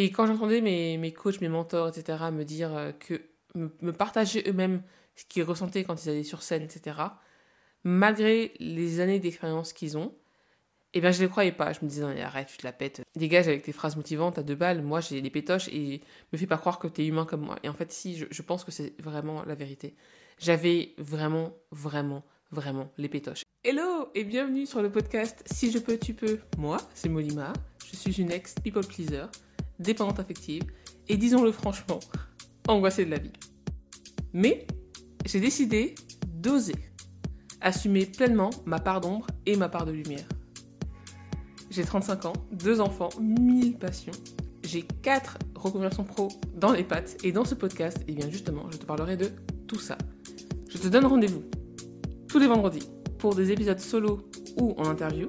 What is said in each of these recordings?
Et quand j'entendais mes, mes coachs, mes mentors, etc., me dire euh, que, me, partager eux-mêmes ce qu'ils ressentaient quand ils allaient sur scène, etc., malgré les années d'expérience qu'ils ont, eh bien, je les croyais pas. Je me disais, non, arrête, tu te la pètes. Dégage avec tes phrases motivantes à deux balles. Moi, j'ai des pétoches et me fais pas croire que tu es humain comme moi. Et en fait, si, je, je pense que c'est vraiment la vérité. J'avais vraiment, vraiment, vraiment les pétoches. Hello et bienvenue sur le podcast Si je peux, tu peux. Moi, c'est Molima. Je suis une ex-people pleaser, dépendante affective et disons-le franchement, angoissée de la vie. Mais j'ai décidé d'oser assumer pleinement ma part d'ombre et ma part de lumière. J'ai 35 ans, deux enfants, mille passions. J'ai quatre reconversions pro dans les pattes et dans ce podcast, et bien justement, je te parlerai de tout ça. Je te donne rendez-vous tous les vendredis pour des épisodes solo ou en interview,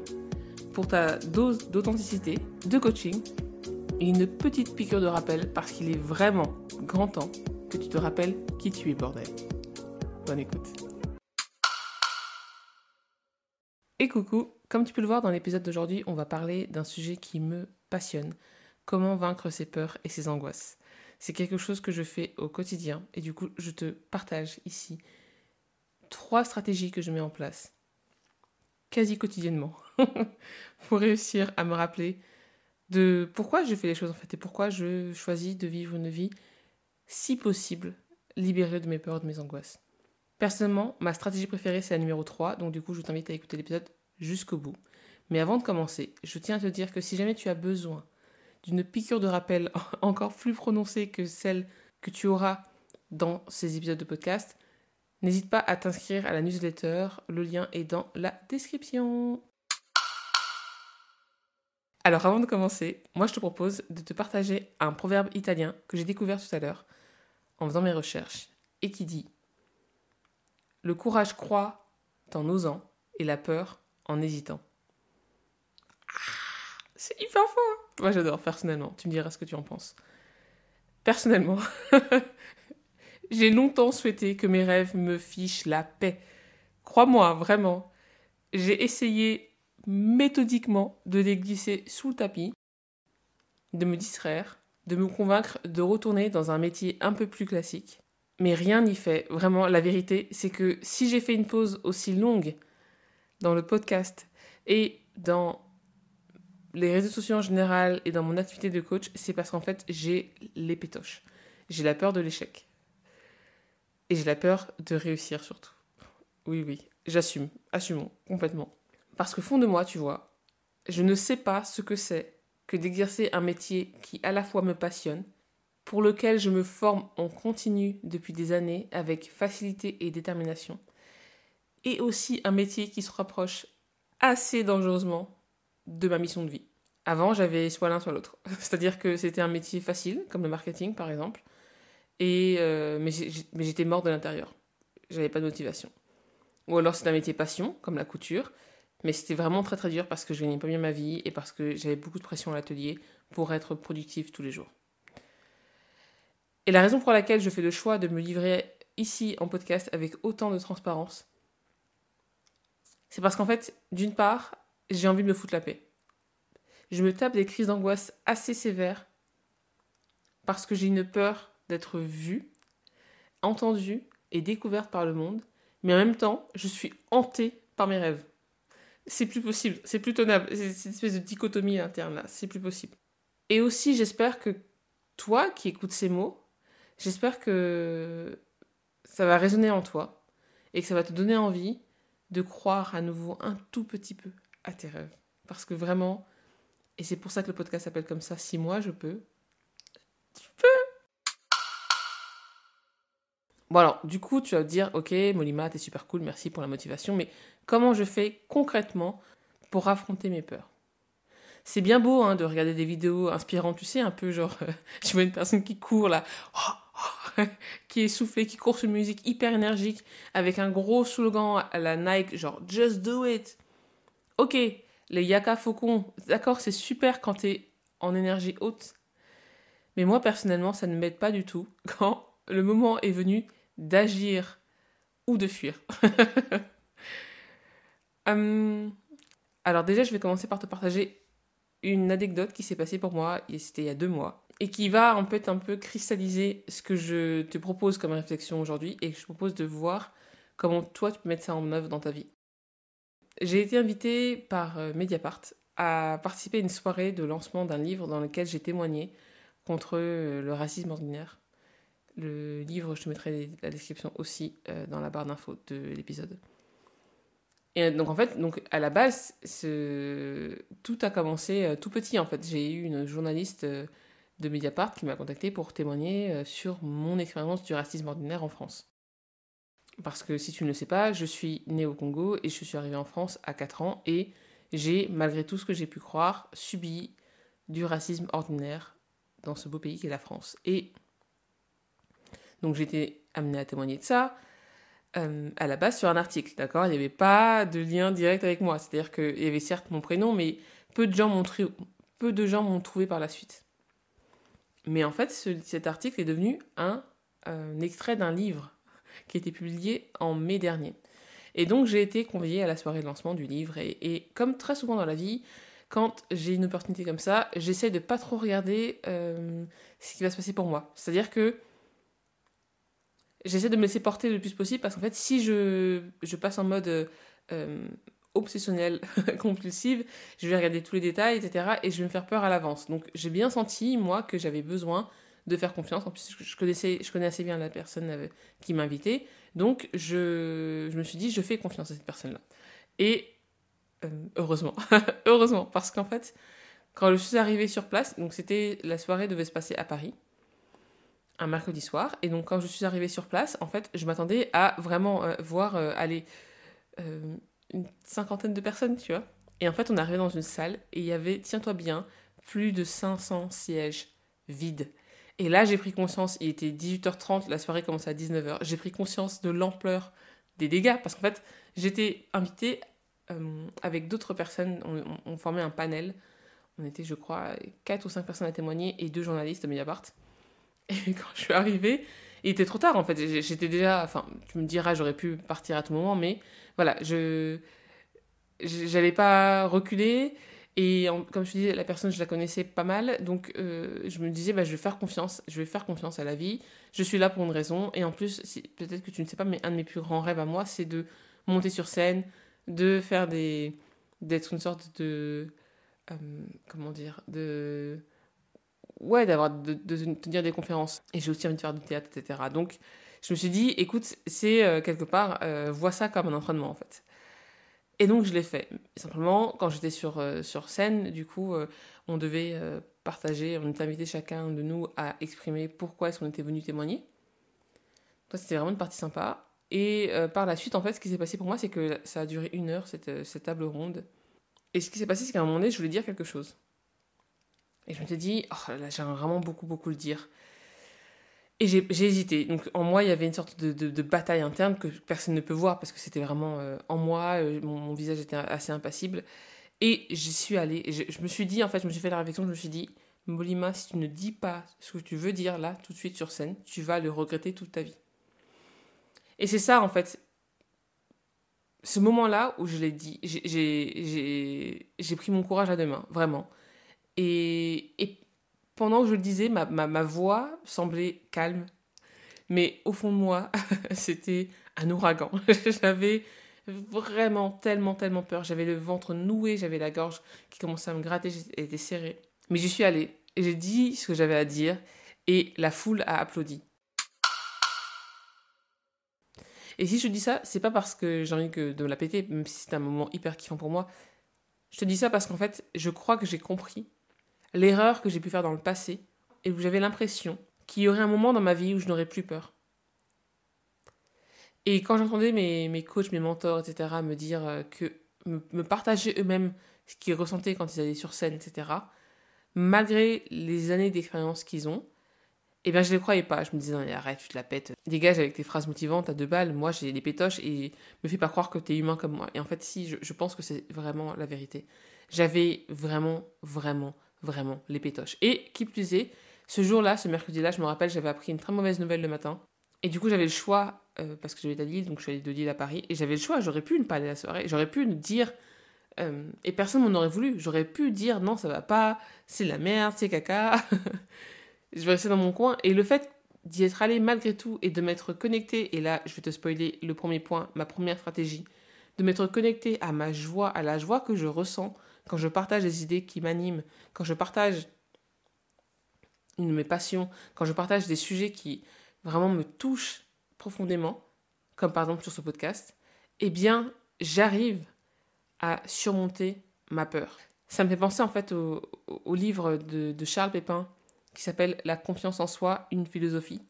pour ta dose d'authenticité, de coaching et une petite piqûre de rappel parce qu'il est vraiment grand temps que tu te rappelles qui tu es, bordel. Bonne écoute. Et coucou, comme tu peux le voir dans l'épisode d'aujourd'hui, on va parler d'un sujet qui me passionne. Comment vaincre ses peurs et ses angoisses. C'est quelque chose que je fais au quotidien et du coup je te partage ici trois stratégies que je mets en place quasi quotidiennement pour réussir à me rappeler de pourquoi je fais les choses en fait et pourquoi je choisis de vivre une vie si possible libérée de mes peurs, de mes angoisses. Personnellement, ma stratégie préférée c'est la numéro 3, donc du coup je t'invite à écouter l'épisode jusqu'au bout. Mais avant de commencer, je tiens à te dire que si jamais tu as besoin d'une piqûre de rappel encore plus prononcée que celle que tu auras dans ces épisodes de podcast, n'hésite pas à t'inscrire à la newsletter, le lien est dans la description. Alors avant de commencer, moi je te propose de te partager un proverbe italien que j'ai découvert tout à l'heure en faisant mes recherches et qui dit Le courage croît en osant et la peur en hésitant. Ah, c'est hyper fort. Moi j'adore personnellement, tu me diras ce que tu en penses. Personnellement, j'ai longtemps souhaité que mes rêves me fichent la paix. Crois-moi, vraiment. J'ai essayé méthodiquement de les glisser sous le tapis, de me distraire, de me convaincre de retourner dans un métier un peu plus classique. Mais rien n'y fait. Vraiment, la vérité, c'est que si j'ai fait une pause aussi longue dans le podcast et dans les réseaux sociaux en général et dans mon activité de coach, c'est parce qu'en fait, j'ai les pétoches. J'ai la peur de l'échec. Et j'ai la peur de réussir surtout. Oui, oui, j'assume. Assumons complètement. Parce que fond de moi, tu vois, je ne sais pas ce que c'est que d'exercer un métier qui à la fois me passionne, pour lequel je me forme en continu depuis des années avec facilité et détermination, et aussi un métier qui se rapproche assez dangereusement de ma mission de vie. Avant, j'avais soit l'un soit l'autre. C'est-à-dire que c'était un métier facile, comme le marketing par exemple, euh, mais j'étais mort de l'intérieur. J'avais pas de motivation. Ou alors c'était un métier passion, comme la couture, mais c'était vraiment très très dur parce que je gagnais pas bien ma vie et parce que j'avais beaucoup de pression à l'atelier pour être productive tous les jours. Et la raison pour laquelle je fais le choix de me livrer ici en podcast avec autant de transparence, c'est parce qu'en fait, d'une part, j'ai envie de me foutre la paix. Je me tape des crises d'angoisse assez sévères parce que j'ai une peur d'être vue, entendue et découverte par le monde, mais en même temps, je suis hantée par mes rêves c'est plus possible, c'est plus tenable. C'est cette espèce de dichotomie interne là, c'est plus possible. Et aussi, j'espère que toi qui écoutes ces mots, j'espère que ça va résonner en toi et que ça va te donner envie de croire à nouveau un tout petit peu à tes rêves. Parce que vraiment, et c'est pour ça que le podcast s'appelle comme ça, si moi je peux, Bon alors, du coup, tu vas te dire, ok, Molima, t'es super cool, merci pour la motivation, mais comment je fais concrètement pour affronter mes peurs? C'est bien beau hein, de regarder des vidéos inspirantes, tu sais, un peu genre, je vois une personne qui court là, qui est soufflée, qui court sur une musique hyper énergique, avec un gros slogan à la Nike, genre Just do it. Ok, les Yaka Faucon, d'accord, c'est super quand t'es en énergie haute, mais moi personnellement, ça ne m'aide pas du tout quand le moment est venu d'agir ou de fuir. Hum, alors déjà, je vais commencer par te partager une anecdote qui s'est passée pour moi, c'était il y a deux mois. et qui va en fait un peu cristalliser ce que je te propose comme réflexion aujourd'hui et je te propose de voir comment toi tu peux mettre ça en œuvre dans ta vie. J'ai été invitée par euh, Mediapart à participer à une soirée de lancement d'un livre dans lequel j'ai témoigné contre euh, le racisme ordinaire. Le livre, je te mettrai la description aussi euh, dans la barre d'infos de l'épisode. Et donc en fait, donc à la base, tout a commencé tout petit en fait. J'ai eu une journaliste de Mediapart qui m'a contacté pour témoigner sur mon expérience du racisme ordinaire en France. Parce que si tu ne le sais pas, je suis née au Congo et je suis arrivée en France à 4 ans et j'ai, malgré tout ce que j'ai pu croire, subi du racisme ordinaire dans ce beau pays qu'est la France. Donc été amenée à témoigner de ça euh, à la base sur un article, d'accord? Il n'y avait pas de lien direct avec moi. C'est-à-dire qu'il y avait certes mon prénom, mais peu de gens m'ont, peu de gens m'ont trouvé par la suite. Mais en fait, cet article est devenu un, un extrait d'un livre qui a été publié en mai dernier. Et donc j'ai été conviée à la soirée de lancement du livre et, comme très souvent dans la vie, quand j'ai une opportunité comme ça, j'essaie de pas trop regarder euh, ce qui va se passer pour moi. C'est-à-dire que j'essaie de me laisser porter le plus possible parce qu'en fait, si je, je, passe en mode euh, obsessionnel, compulsive, je vais regarder tous les détails, etc. et je vais me faire peur à l'avance. Donc j'ai bien senti, moi, que j'avais besoin de faire confiance. En plus, je connaissais, je connais assez bien la personne euh, qui m'a invité. Donc, je, je, me suis dit, je fais confiance à cette personne-là. Et euh, heureusement, heureusement, parce qu'en fait, quand je suis arrivée sur place, donc c'était la soirée devait se passer à Paris, un mercredi soir. Et donc, quand je suis arrivée sur place, en fait, je m'attendais à vraiment euh, voir aller une cinquantaine de personnes, tu vois. Et en fait, on est arrivé dans une salle et il y avait, tiens-toi bien, plus de 500 sièges vides. Et là, j'ai pris conscience, il était 18h30, la soirée commençait à 19h, j'ai pris conscience de l'ampleur des dégâts, parce qu'en fait, j'étais invitée euh, avec d'autres personnes, on, formait un panel, on était, je crois, 4 ou 5 personnes à témoigner et deux journalistes de Mediapart. Et quand je suis arrivée, il était trop tard en fait, j'étais déjà, enfin, tu me diras, j'aurais pu partir à tout moment, mais voilà, je j'allais pas reculer, et comme je te disais, la personne, je la connaissais pas mal, donc euh, je me disais, bah, je vais faire confiance, je vais faire confiance à la vie, je suis là pour une raison, et en plus, peut-être que tu ne sais pas, mais un de mes plus grands rêves à moi, c'est de monter sur scène, de faire des... d'être une sorte de... Euh, comment dire De... Ouais, d'avoir... De, tenir des conférences. Et j'ai aussi envie de faire du théâtre, etc. Donc, je me suis dit, écoute, c'est euh, quelque part, vois ça comme un entraînement, en fait. Et donc je l'ai fait. Simplement, quand j'étais sur, euh, sur scène, du coup, euh, on devait euh, partager, on était invité chacun de nous à exprimer pourquoi est-ce qu'on était venu témoigner. c'était vraiment une partie sympa. Et par la suite, en fait, ce qui s'est passé pour moi, c'est que ça a duré une heure, cette, cette table ronde. Et ce qui s'est passé, c'est qu'à un moment donné, je voulais dire quelque chose. Et je me suis dit, oh là, j'aimerais vraiment beaucoup, beaucoup le dire. Et j'ai hésité. Donc en moi, il y avait une sorte de, bataille interne que personne ne peut voir parce que c'était vraiment euh, en moi, euh, mon, visage était assez impassible. Et j'y suis allée. Je, me suis dit, en fait, je me suis fait la réflexion, je me suis dit, Molima, si tu ne dis pas ce que tu veux dire là, tout de suite sur scène, tu vas le regretter toute ta vie. Et c'est ça, en fait, ce moment-là où je l'ai dit, j'ai pris mon courage à deux mains, vraiment. Et, pendant que je le disais, ma, voix semblait calme, mais au fond de moi, c'était un ouragan. j'avais vraiment tellement, tellement peur. J'avais le ventre noué, j'avais la gorge qui commençait à me gratter, j'étais serrée. Mais j'y suis allée j'ai dit ce que j'avais à dire et la foule a applaudi. Et si je dis ça, c'est pas parce que j'ai envie de me la péter, même si c'est un moment hyper kiffant pour moi. Je te dis ça parce qu'en fait, je crois que j'ai compris l'erreur que j'ai pu faire dans le passé et où j'avais l'impression qu'il y aurait un moment dans ma vie où je n'aurais plus peur. Et quand j'entendais mes, mes coachs, mes mentors, etc., me dire euh, que, me, partager eux-mêmes ce qu'ils ressentaient quand ils allaient sur scène, etc., malgré les années d'expérience qu'ils ont, eh bien, je ne les croyais pas. Je me disais, non, arrête, tu te la pètes. Dégage avec tes phrases motivantes à deux balles. Moi, j'ai des pétoches et me fais pas croire que tu es humain comme moi. Et en fait, si, je, je pense que c'est vraiment la vérité. J'avais vraiment, vraiment, vraiment les pétoches. Et qui plus est, ce jour-là, ce mercredi-là, je me rappelle, j'avais appris une très mauvaise nouvelle le matin. Et du coup, j'avais le choix, euh, parce que j'avais à Lille, donc je suis allée de Lille à Paris, et j'avais le choix, j'aurais pu ne pas aller la soirée, j'aurais pu dire, euh, et personne m'en aurait voulu, j'aurais pu dire non, ça va pas, c'est la merde, c'est caca. je vais rester dans mon coin. Et le fait d'y être allé malgré tout et de m'être connecté, et là, je vais te spoiler le premier point, ma première stratégie, de m'être connecté à ma joie, à la joie que je ressens quand je partage des idées qui m'animent, quand je partage une de mes passions, quand je partage des sujets qui vraiment me touchent profondément, comme par exemple sur ce podcast, eh bien, j'arrive à surmonter ma peur. Ça me fait penser en fait au, livre de, Charles Pépin qui s'appelle La confiance en soi, une philosophie.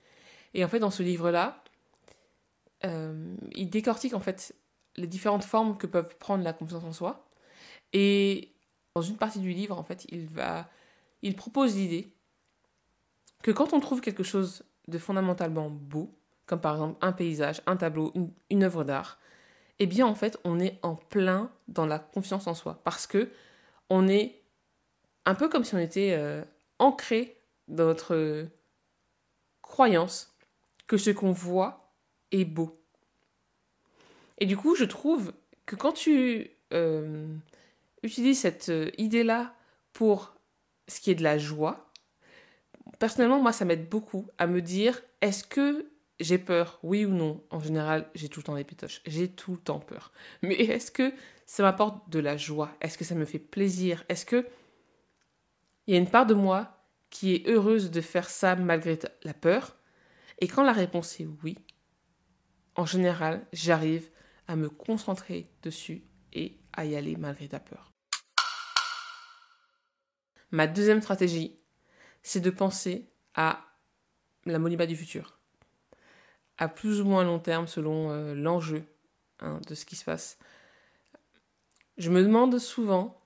Et en fait, dans ce livre-là, euh, il décortique en fait les différentes formes que peuvent prendre la confiance en soi. Et dans une partie du livre, en fait, il va, il propose l'idée que quand on trouve quelque chose de fondamentalement beau, comme par exemple un paysage, un tableau, une, œuvre d'art, eh bien en fait on est en plein dans la confiance en soi parce que on est un peu comme si on était euh, ancré dans notre croyance que ce qu'on voit est beau. Et du coup, je trouve que quand tu euh, utilises cette euh, idée-là pour ce qui est de la joie, personnellement, moi, ça m'aide beaucoup à me dire, est-ce que j'ai peur, oui ou non? En général, j'ai tout le temps des pitoches. J'ai tout le temps peur. Mais est-ce que ça m'apporte de la joie? Est-ce que ça me fait plaisir? Est-ce que il y a une part de moi qui est heureuse de faire ça malgré la peur? Et quand la réponse est oui, en général, j'arrive à me concentrer dessus et à y aller malgré ta peur. Ma deuxième stratégie, c'est de penser à la Moniba du futur à plus ou moins long terme selon euh, l'enjeu hein, de ce qui se passe. Je me demande souvent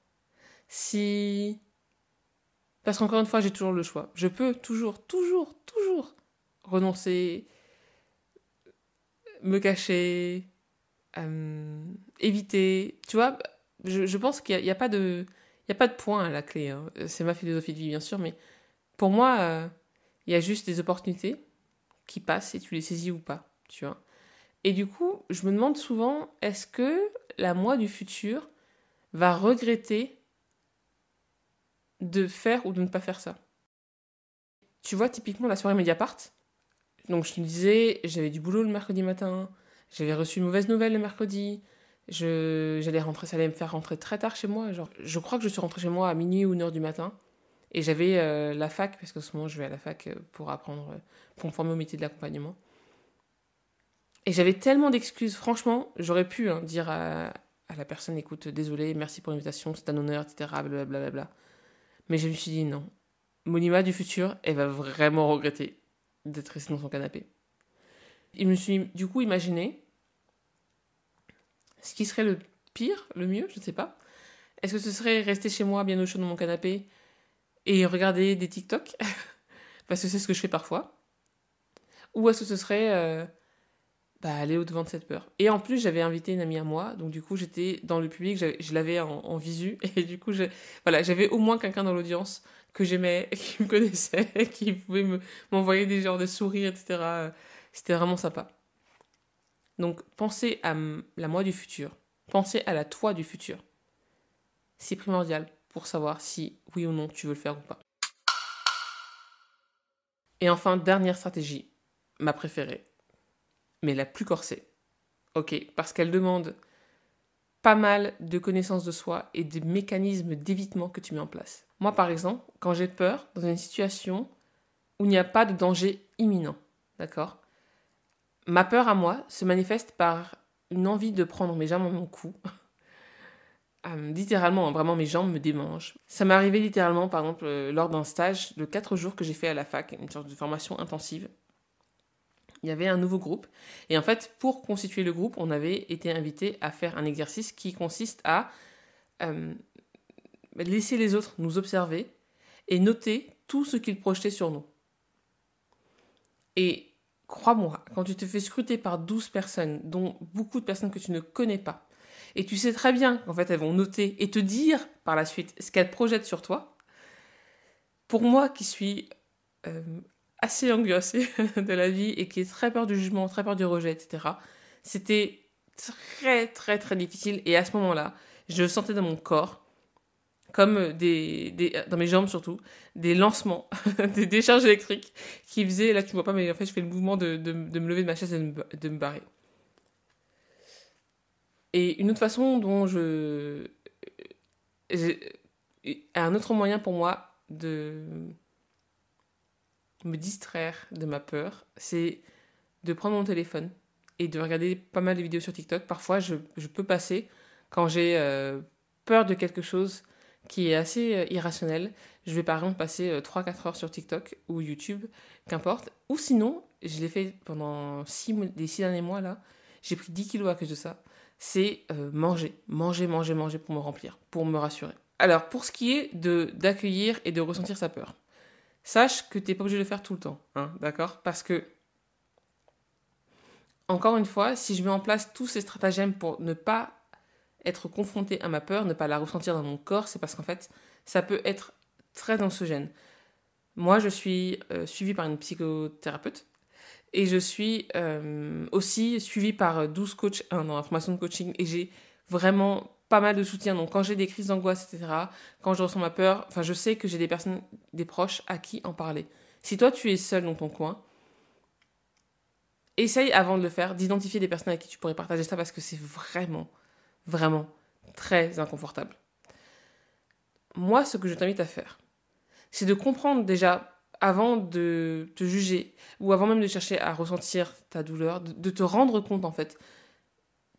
si... Parce qu'encore une fois, j'ai toujours le choix. Je peux toujours, toujours, toujours renoncer, me cacher, euh, éviter. Tu vois, je, pense qu'il n'y a, pas de... Il a pas de point à la clé. Hein. C'est ma philosophie de vie, bien sûr, mais pour moi, euh, il y a juste des opportunités qui passent et tu les saisis ou pas, tu vois. Et du coup, je me demande souvent, est-ce que la moi du futur va regretter de faire ou de ne pas faire ça? Tu vois, typiquement la soirée Mediapart, donc je te disais, j'avais du boulot le mercredi matin, j'avais reçu une mauvaise nouvelle le mercredi, j'allais rentrer, ça allait me faire rentrer très tard chez moi, genre, je crois que je suis rentrée chez moi à minuit ou une heure du matin. Et j'avais euh, la fac, parce qu'en ce moment je vais à la fac euh, pour apprendre, euh, pour me former au métier de l'accompagnement. Et j'avais tellement d'excuses, franchement, j'aurais pu hein, dire à, la personne, écoute, désolé, merci pour l'invitation, c'est un honneur, etc. Blablabla. Mais je me suis dit non. Monima du futur, elle va vraiment regretter d'être restée dans son canapé. Et je me suis du coup imaginé ce qui serait le pire, le mieux, je ne sais pas. Est-ce que ce serait rester chez moi bien au chaud dans mon canapé et regarder des TikTok, parce que c'est ce que je fais parfois. Ou est-ce que ce serait euh, bah, aller au-devant de cette peur? Et en plus, j'avais invité une amie à moi, donc du coup, j'étais dans le public, je l'avais en, visu, et du coup, voilà, j'avais au moins quelqu'un dans l'audience que j'aimais, qui me connaissait, qui pouvait m'envoyer des genres de sourires, etc. C'était vraiment sympa. Donc, pensez à la moi du futur. Pensez à la toi du futur. C'est primordial pour savoir si oui ou non tu veux le faire ou pas. Et enfin, dernière stratégie, ma préférée, mais la plus corsée. Ok, parce qu'elle demande pas mal de connaissances de soi et des mécanismes d'évitement que tu mets en place. Moi, par exemple, quand j'ai peur dans une situation où il n'y a pas de danger imminent, d'accord? Ma peur à moi se manifeste par une envie de prendre mes jambes dans mon cou euh, littéralement, vraiment, mes jambes me démangent. Ça m'est arrivé littéralement, par exemple, euh, lors d'un stage de 4 jours que j'ai fait à la fac, une sorte de formation intensive. Il y avait un nouveau groupe. Et en fait, pour constituer le groupe, on avait été invité à faire un exercice qui consiste à euh, laisser les autres nous observer et noter tout ce qu'ils projetaient sur nous. Et crois-moi, quand tu te fais scruter par 12 personnes, dont beaucoup de personnes que tu ne connais pas, et tu sais très bien qu'en fait, elles vont noter et te dire par la suite ce qu'elles projettent sur toi. Pour moi, qui suis euh, assez angoissée de la vie et qui est très peur du jugement, très peur du rejet, etc., c'était très, très, très difficile. Et à ce moment-là, je sentais dans mon corps comme des, des, dans mes jambes surtout, des lancements, des décharges électriques qui faisaient, là tu vois pas, mais en fait je fais le mouvement de, de, de me lever de ma chaise et de me, de me barrer. Et une autre façon dont je... Un autre moyen pour moi de me distraire de ma peur, c'est de prendre mon téléphone et de regarder pas mal de vidéos sur TikTok. Parfois, je, je peux passer, quand j'ai euh, peur de quelque chose qui est assez euh, irrationnel, je vais par exemple passer euh, 3-4 heures sur TikTok ou YouTube, qu'importe. Ou sinon, je l'ai fait pendant six, les 6 derniers mois là, j'ai pris 10 kilos à cause de ça. C'est euh, manger, manger, manger, manger pour me remplir, pour me rassurer. Alors, pour ce qui est de d'accueillir et de ressentir sa peur, sache que tu n'es pas obligé de le faire tout le temps, hein, d'accord? Parce que encore une fois, si je mets en place tous ces stratagèmes pour ne pas être confronté à ma peur, ne pas la ressentir dans mon corps, c'est parce qu'en fait, ça peut être très anxiogène. Moi, je suis euh, suivie par une psychothérapeute et je suis euh, aussi suivie par 12 coachs hein, dans la formation de coaching et j'ai vraiment pas mal de soutien. Donc, quand j'ai des crises d'angoisse, etc., quand je ressens ma peur, enfin, je sais que j'ai des personnes, des proches à qui en parler. Si toi, tu es seul dans ton coin, essaye avant de le faire d'identifier des personnes avec qui tu pourrais partager ça parce que c'est vraiment, vraiment très inconfortable. Moi, ce que je t'invite à faire, c'est de comprendre déjà avant de te juger ou avant même de chercher à ressentir ta douleur, de, de te rendre compte en fait.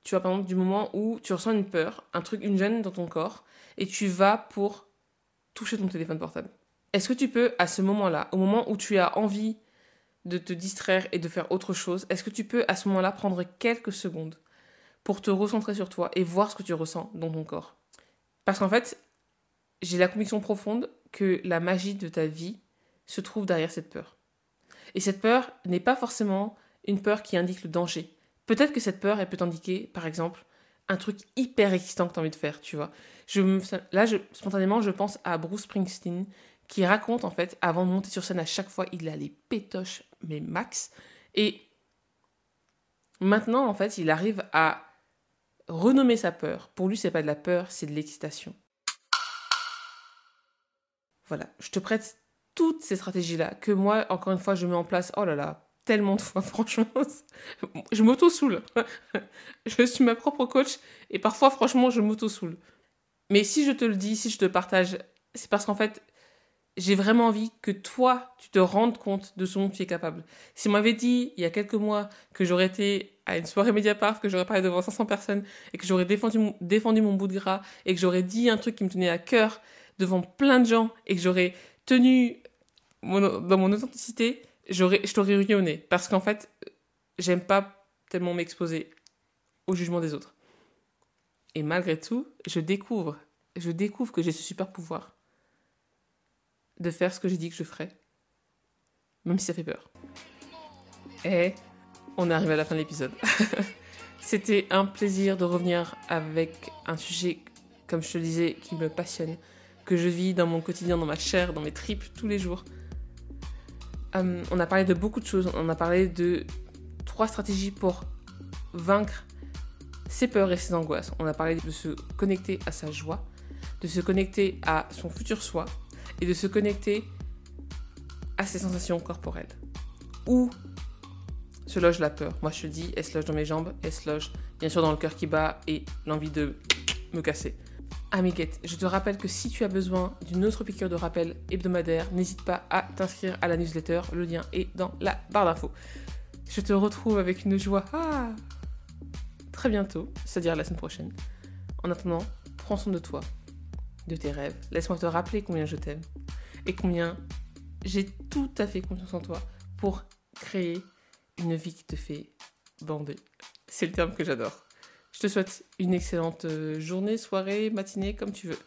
Tu vois, par exemple, du moment où tu ressens une peur, un truc, une gêne dans ton corps, et tu vas pour toucher ton téléphone portable. Est-ce que tu peux, à ce moment-là, au moment où tu as envie de te distraire et de faire autre chose, est-ce que tu peux à ce moment-là prendre quelques secondes pour te recentrer sur toi et voir ce que tu ressens dans ton corps Parce qu'en fait, j'ai la conviction profonde que la magie de ta vie se trouve derrière cette peur. Et cette peur n'est pas forcément une peur qui indique le danger. Peut-être que cette peur, elle peut t'indiquer, par exemple, un truc hyper excitant que tu as envie de faire, tu vois. Là, spontanément, je pense à Bruce Springsteen qui raconte en fait, avant de monter sur scène, à chaque fois, il a les pétoches, mais max. Et maintenant, en fait, il arrive à renommer sa peur. Pour lui, c'est pas de la peur, c'est de l'excitation. Voilà, je te prête toutes ces stratégies-là que moi, encore une fois, je mets en place. Oh là là, tellement de fois, franchement, je m'auto-soule. je suis ma propre coach et parfois, franchement, je m'auto-soule. Mais si je te le dis, si je te partage, c'est parce qu'en fait, j'ai vraiment envie que toi, tu te rendes compte de ce dont tu es capable. Si on m'avait dit il y a quelques mois que j'aurais été à une soirée Mediapart, que j'aurais parlé devant 500 personnes et que j'aurais défendu, défendu mon bout de gras et que j'aurais dit un truc qui me tenait à cœur devant plein de gens et que j'aurais tenu dans mon authenticité, j'aurais, je t'aurais rayonné. Parce qu'en fait, j'aime pas tellement m'exposer au jugement des autres. Et malgré tout, je découvre, je découvre que j'ai ce super pouvoir de faire ce que j'ai dit que je ferais. Même si ça fait peur. Et on est arrivé à la fin de l'épisode. C'était un plaisir de revenir avec un sujet, comme je te le disais, qui me passionne, que je vis dans mon quotidien, dans ma chair, dans mes tripes tous les jours. Euh, on a parlé de beaucoup de choses. On a parlé de trois stratégies pour vaincre ses peurs et ses angoisses. On a parlé de se connecter à sa joie, de se connecter à son futur soi, et de se connecter à ses sensations corporelles. Où se loge la peur Moi je te dis, elle se loge dans mes jambes, elle se loge bien sûr dans le cœur qui bat et l'envie de me casser. Amiguette, je te rappelle que si tu as besoin d'une autre piqûre de rappel hebdomadaire, n'hésite pas à t'inscrire à la newsletter. Le lien est dans la barre d'infos. Je te retrouve avec une joie ah, très bientôt, c'est-à-dire la semaine prochaine. En attendant, prends soin de toi de tes rêves. Laisse-moi te rappeler combien je t'aime et combien j'ai tout à fait confiance en toi pour créer une vie qui te fait bander. C'est le terme que j'adore. Je te souhaite une excellente euh, journée, soirée, matinée, comme tu veux.